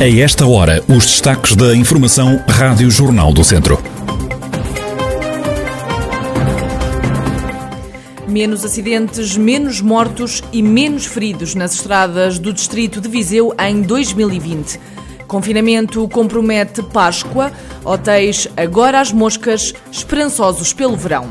A esta hora, os destaques da Informação Rádio Jornal do Centro. Menos acidentes, menos mortos e menos feridos nas estradas do distrito de Viseu em 2020. Confinamento compromete Páscoa, hotéis agora às moscas, esperançosos pelo verão.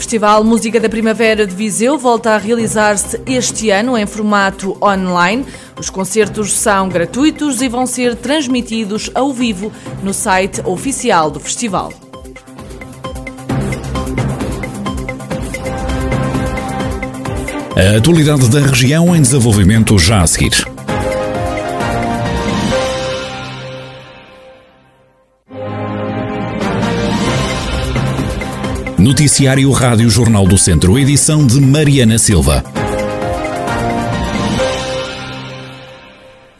Festival Música da Primavera de Viseu volta a realizar-se este ano em formato online. Os concertos são gratuitos e vão ser transmitidos ao vivo no site oficial do festival. A atualidade da região em desenvolvimento já a seguir. Noticiário Rádio Jornal do Centro, edição de Mariana Silva.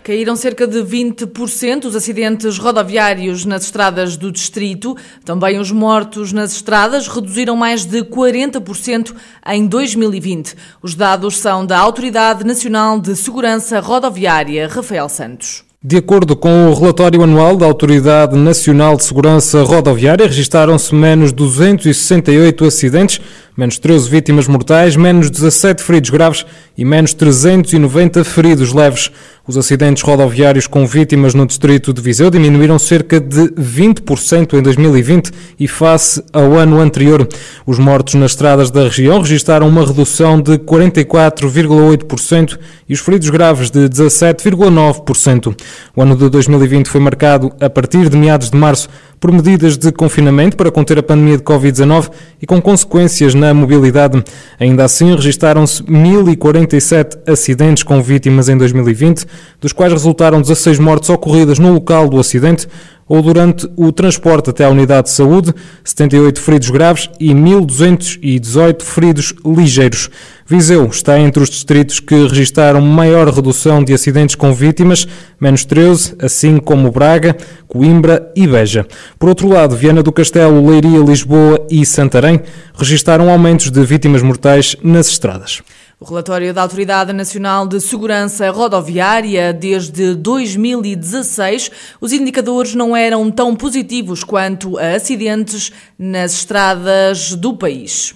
Caíram cerca de 20% os acidentes rodoviários nas estradas do distrito. Também os mortos nas estradas reduziram mais de 40% em 2020. Os dados são da Autoridade Nacional de Segurança Rodoviária, Rafael Santos. De acordo com o relatório anual da Autoridade Nacional de Segurança Rodoviária, registaram-se menos 268 acidentes, menos 13 vítimas mortais, menos 17 feridos graves e menos 390 feridos leves. Os acidentes rodoviários com vítimas no distrito de Viseu diminuíram cerca de 20% em 2020 e face ao ano anterior. Os mortos nas estradas da região registaram uma redução de 44,8% e os feridos graves de 17,9%. O ano de 2020 foi marcado a partir de meados de março por medidas de confinamento para conter a pandemia de Covid-19 e com consequências na mobilidade. Ainda assim, registaram-se 1.047 acidentes com vítimas em 2020, dos quais resultaram 16 mortes ocorridas no local do acidente, ou durante o transporte até à unidade de saúde, 78 feridos graves e 1.218 feridos ligeiros. Viseu está entre os distritos que registaram maior redução de acidentes com vítimas, menos 13, assim como Braga, Coimbra e Beja. Por outro lado, Viana do Castelo, Leiria, Lisboa e Santarém registaram aumentos de vítimas mortais nas estradas. O relatório da Autoridade Nacional de Segurança Rodoviária, desde 2016, os indicadores não eram tão positivos quanto a acidentes nas estradas do país.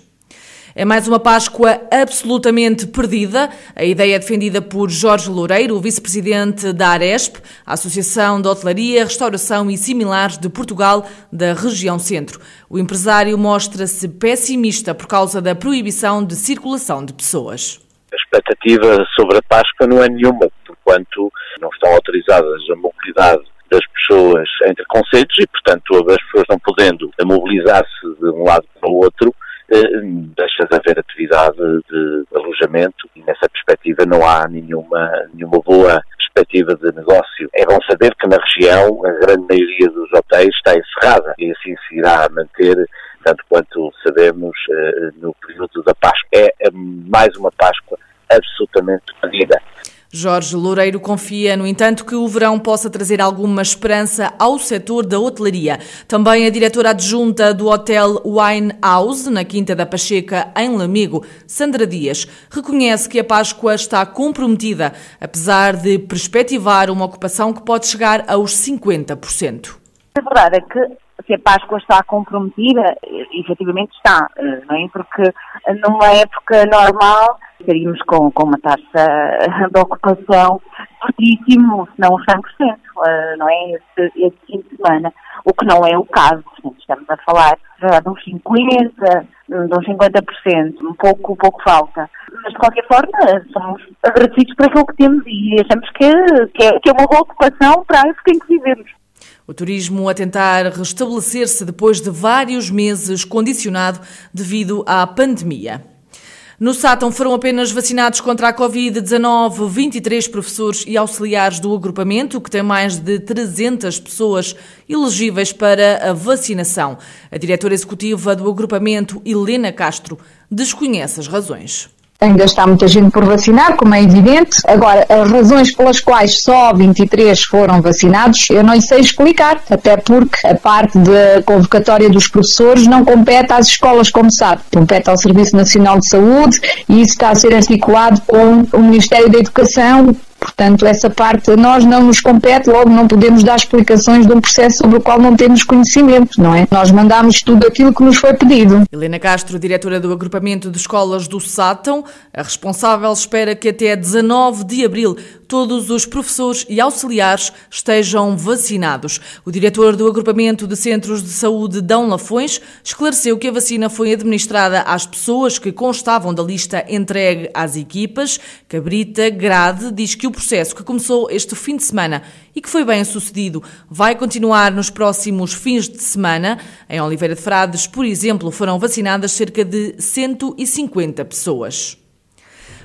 É mais uma Páscoa absolutamente perdida. A ideia é defendida por Jorge Loureiro, vice-presidente da Aresp, a Associação de Hotelaria, Restauração e Similares de Portugal, da região centro. O empresário mostra-se pessimista por causa da proibição de circulação de pessoas. A expectativa sobre a Páscoa não é nenhuma, porquanto não estão autorizadas a mobilidade das pessoas entre conceitos e, portanto, as pessoas não podendo mobilizar-se de um lado para o outro, deixa de haver atividade de alojamento e nessa perspectiva não há nenhuma, nenhuma boa perspectiva de negócio. É bom saber que na região a grande maioria dos hotéis está encerrada e assim se irá manter tanto quanto sabemos eh, no período da Páscoa. É mais uma Páscoa absolutamente perdida. Jorge Loureiro confia, no entanto, que o verão possa trazer alguma esperança ao setor da hotelaria. Também a diretora adjunta do Hotel Wine House, na Quinta da Pacheca, em Lamigo, Sandra Dias, reconhece que a Páscoa está comprometida, apesar de perspectivar uma ocupação que pode chegar aos 50%. A verdade é que se a Páscoa está comprometida, efetivamente está, eh, não é? Porque numa época normal estaríamos com, com uma taxa de ocupação fortíssimo, se não 100%, eh, não é? Este, este fim de semana, o que não é o caso. Estamos a falar já de uns 50%, de uns 50%, um pouco, pouco falta. Mas, de qualquer forma, somos agradecidos por aquilo que temos e achamos que, que, é, que é uma boa ocupação para a época em que vivemos. O turismo a tentar restabelecer-se depois de vários meses condicionado devido à pandemia. No Sátão foram apenas vacinados contra a Covid-19 23 professores e auxiliares do agrupamento, que tem mais de 300 pessoas elegíveis para a vacinação. A diretora executiva do agrupamento, Helena Castro, desconhece as razões. Ainda está muita gente por vacinar, como é evidente. Agora, as razões pelas quais só 23 foram vacinados, eu não sei explicar, até porque a parte da convocatória dos professores não compete às escolas, como sabe, compete ao Serviço Nacional de Saúde e isso está a ser articulado com o Ministério da Educação Portanto, essa parte nós não nos compete, logo não podemos dar explicações de um processo sobre o qual não temos conhecimento, não é? Nós mandamos tudo aquilo que nos foi pedido. Helena Castro, diretora do agrupamento de escolas do Sátão, a responsável espera que até 19 de abril todos os professores e auxiliares estejam vacinados. O diretor do agrupamento de centros de saúde Dão Lafões esclareceu que a vacina foi administrada às pessoas que constavam da lista entregue às equipas. Cabrita Grade diz que o processo que começou este fim de semana e que foi bem sucedido vai continuar nos próximos fins de semana. Em Oliveira de Frades, por exemplo, foram vacinadas cerca de 150 pessoas.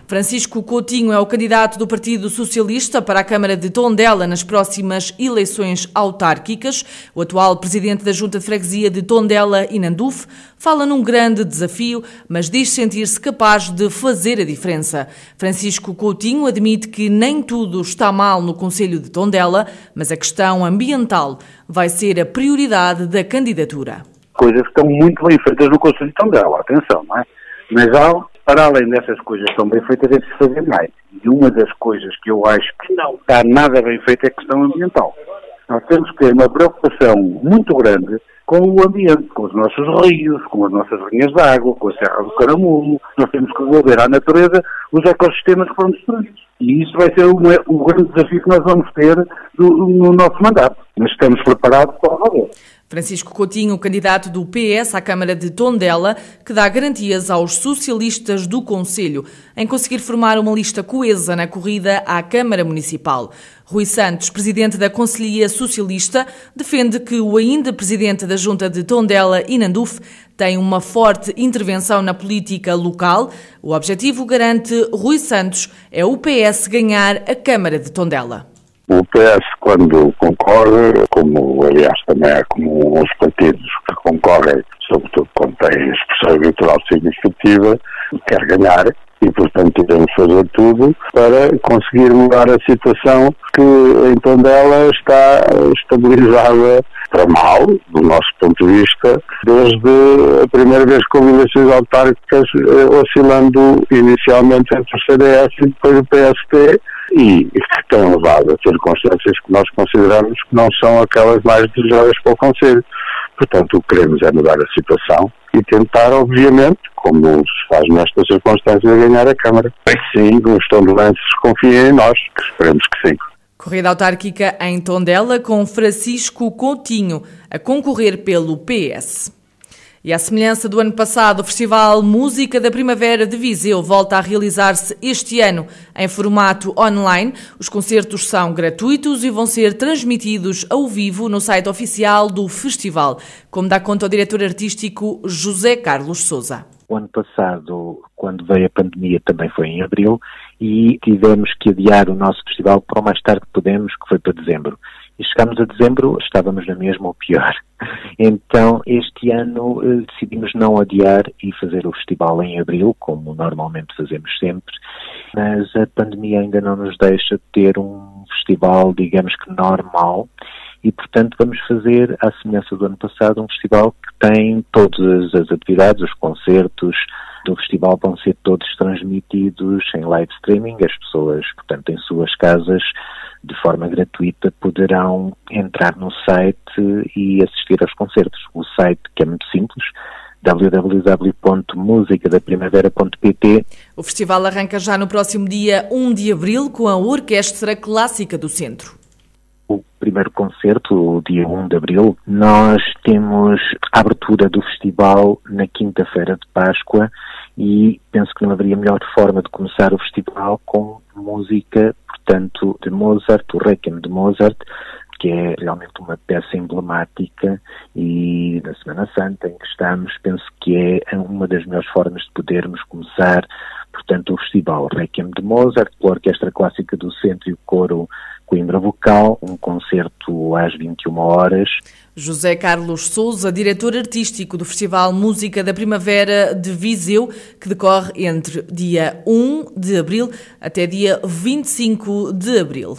Francisco Coutinho é o candidato do Partido Socialista para a Câmara de Tondela nas próximas eleições autárquicas. O atual presidente da Junta de Freguesia de Tondela e Nanduf fala num grande desafio, mas diz sentir-se capaz de fazer a diferença. Francisco Coutinho admite que nem tudo está mal no Conselho de Tondela, mas a questão ambiental vai ser a prioridade da candidatura. Coisas que estão muito bem feitas no Conselho de Tondela, atenção, não é? Mas há para além dessas coisas que estão bem feitas, é preciso fazer mais. E uma das coisas que eu acho que não está nada bem feita é a questão ambiental. Nós temos que ter uma preocupação muito grande com o ambiente, com os nossos rios, com as nossas linhas de água, com a Serra do Caramulo. Nós temos que devolver à natureza os ecossistemas que foram destruídos. E isso vai ser o, o grande desafio que nós vamos ter do, no nosso mandato. Mas estamos preparados para o. Francisco Coutinho, candidato do PS à Câmara de Tondela, que dá garantias aos socialistas do Conselho em conseguir formar uma lista coesa na corrida à Câmara Municipal. Rui Santos, presidente da Conselhia Socialista, defende que o ainda presidente da Junta de Tondela, Inanduf, tem uma forte intervenção na política local. O objetivo, garante Rui Santos, é o PS ganhar a Câmara de Tondela. O PS, quando concorre, como aliás também é como os partidos que concorrem, sobretudo quando têm expressão eleitoral significativa, quer ganhar e, portanto, iremos fazer tudo para conseguir mudar a situação que em Tondela está estabilizada para mal, do nosso ponto de vista, desde a primeira vez houve eleições autárquicas, eh, oscilando inicialmente entre o CDS e depois o PST, e que têm levado a circunstâncias que nós consideramos que não são aquelas mais desejáveis para o Conselho. Portanto, o que queremos é mudar a situação e tentar, obviamente, como se faz nestas circunstâncias, ganhar a Câmara. Sim, os tondelenses confiem em nós, que esperemos que sim. Corrida autárquica em Tondela com Francisco Coutinho a concorrer pelo PS. E à semelhança do ano passado, o Festival Música da Primavera de Viseu volta a realizar-se este ano em formato online. Os concertos são gratuitos e vão ser transmitidos ao vivo no site oficial do festival, como dá conta o diretor artístico José Carlos Souza. O ano passado, quando veio a pandemia, também foi em abril e tivemos que adiar o nosso festival para o mais tarde que pudemos, que foi para dezembro. E chegámos a dezembro, estávamos na mesma ou pior. Então, este ano eh, decidimos não adiar e fazer o festival em abril, como normalmente fazemos sempre, mas a pandemia ainda não nos deixa ter um festival, digamos que normal, e portanto vamos fazer, à semelhança do ano passado, um festival que tem todas as atividades, os concertos do festival vão ser todos transmitidos em live streaming, as pessoas, portanto, em suas casas de forma gratuita poderão entrar no site e assistir aos concertos. O site, que é muito simples, www.musicadaprimavera.pt. O festival arranca já no próximo dia 1 de abril com a Orquestra Clássica do Centro. O primeiro concerto, o dia 1 de abril, nós temos a abertura do festival na quinta-feira de Páscoa e penso que não haveria melhor forma de começar o festival com música portanto, de Mozart, o Requiem de Mozart, que é realmente uma peça emblemática e na Semana Santa em que estamos, penso que é uma das melhores formas de podermos começar, portanto, o festival Requiem de Mozart, pela Orquestra Clássica do Centro e o Coro Coimbra Vocal, um concerto às 21 horas. José Carlos Souza, diretor artístico do Festival Música da Primavera de Viseu, que decorre entre dia 1 de abril até dia 25 de abril.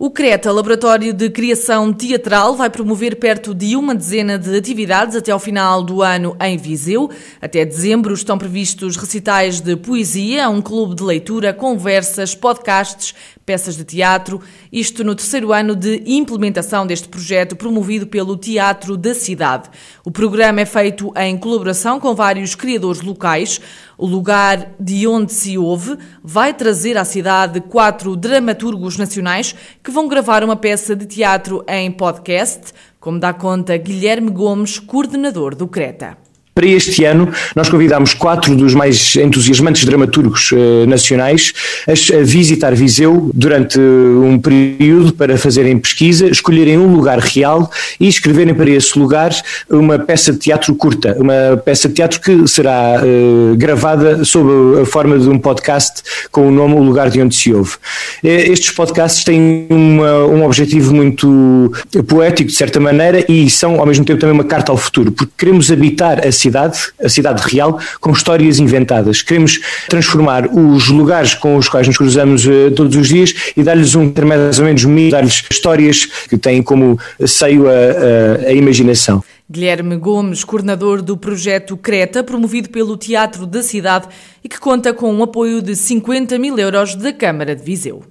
O CRETA, Laboratório de Criação Teatral, vai promover perto de uma dezena de atividades até ao final do ano em Viseu. Até dezembro estão previstos recitais de poesia, um clube de leitura, conversas, podcasts, peças de teatro. Isto no terceiro ano de implementação deste projeto promovido pelo Teatro da Cidade. O programa é feito em colaboração com vários criadores locais. O lugar de onde se ouve vai trazer à cidade quatro dramaturgos nacionais que vão gravar uma peça de teatro em podcast, como dá conta Guilherme Gomes, coordenador do Creta. Para este ano, nós convidámos quatro dos mais entusiasmantes dramaturgos eh, nacionais a, a, visitar Viseu durante um período para fazerem pesquisa, escolherem um lugar real e escreverem para esse lugar uma peça de teatro curta, uma peça de teatro que será eh, gravada sob a forma de um podcast com o nome O Lugar de Onde Se Ouve. Eh, estes podcasts têm uma, um objetivo muito poético, de certa maneira, e são ao mesmo tempo também uma carta ao futuro, porque queremos habitar a cidade cidade, a cidade real, com histórias inventadas. Queremos transformar os lugares com os quais nos cruzamos uh, todos os dias e dar-lhes um mais ou menos dar-lhes histórias que têm como seio a, a, a imaginação. Guilherme Gomes, coordenador do projeto Creta, promovido pelo Teatro da Cidade e que conta com um apoio de 50 mil euros da Câmara de Viseu.